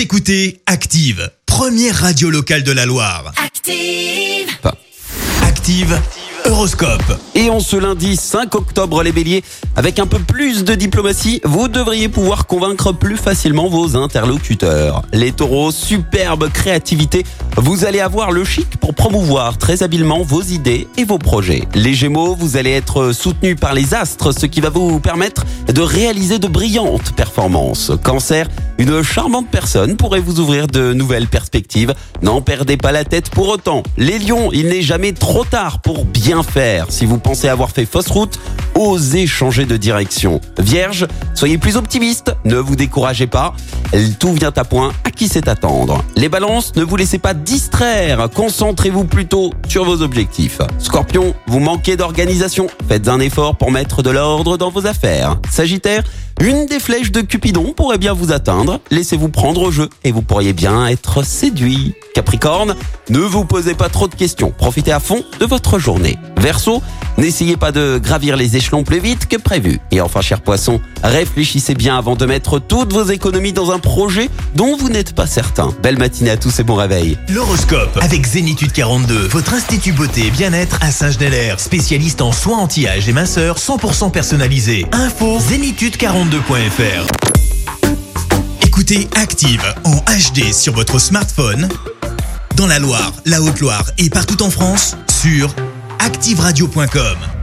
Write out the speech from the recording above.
Vous écoutez Active, première radio locale de la Loire. Active. Active, Horoscope. Et en ce lundi 5 octobre, les béliers, avec un peu plus de diplomatie, vous devriez pouvoir convaincre plus facilement vos interlocuteurs. Les taureaux, superbe créativité, vous allez avoir le chic pour promouvoir très habilement vos idées et vos projets. Les gémeaux, vous allez être soutenus par les astres, ce qui va vous permettre de réaliser de brillantes performances. Cancer, une charmante personne pourrait vous ouvrir de nouvelles perspectives. N'en perdez pas la tête pour autant. Les lions, il n'est jamais trop tard pour bien faire. Si vous pensez avoir fait fausse route, osez changer de direction. Vierge, soyez plus optimiste, ne vous découragez pas. Tout vient à point, à qui c'est attendre. Les balances, ne vous laissez pas distraire, concentrez-vous plutôt sur vos objectifs. Scorpion, vous manquez d'organisation, faites un effort pour mettre de l'ordre dans vos affaires. Sagittaire, une des flèches de Cupidon pourrait bien vous atteindre. Laissez-vous prendre au jeu et vous pourriez bien être séduit. Capricorne, ne vous posez pas trop de questions. Profitez à fond de votre journée. Verseau, n'essayez pas de gravir les échelons plus vite que prévu. Et enfin, cher poisson, réfléchissez bien avant de mettre toutes vos économies dans un projet dont vous n'êtes pas certain. Belle matinée à tous et bon réveil. L'horoscope avec Zénitude 42, votre institut beauté et bien-être à Saint-Genélaire, spécialiste en soins anti-âge et minceur 100% personnalisé. Info zénitude42.fr. Écoutez Active en HD sur votre smartphone, dans la Loire, la Haute-Loire et partout en France, sur activeradio.com.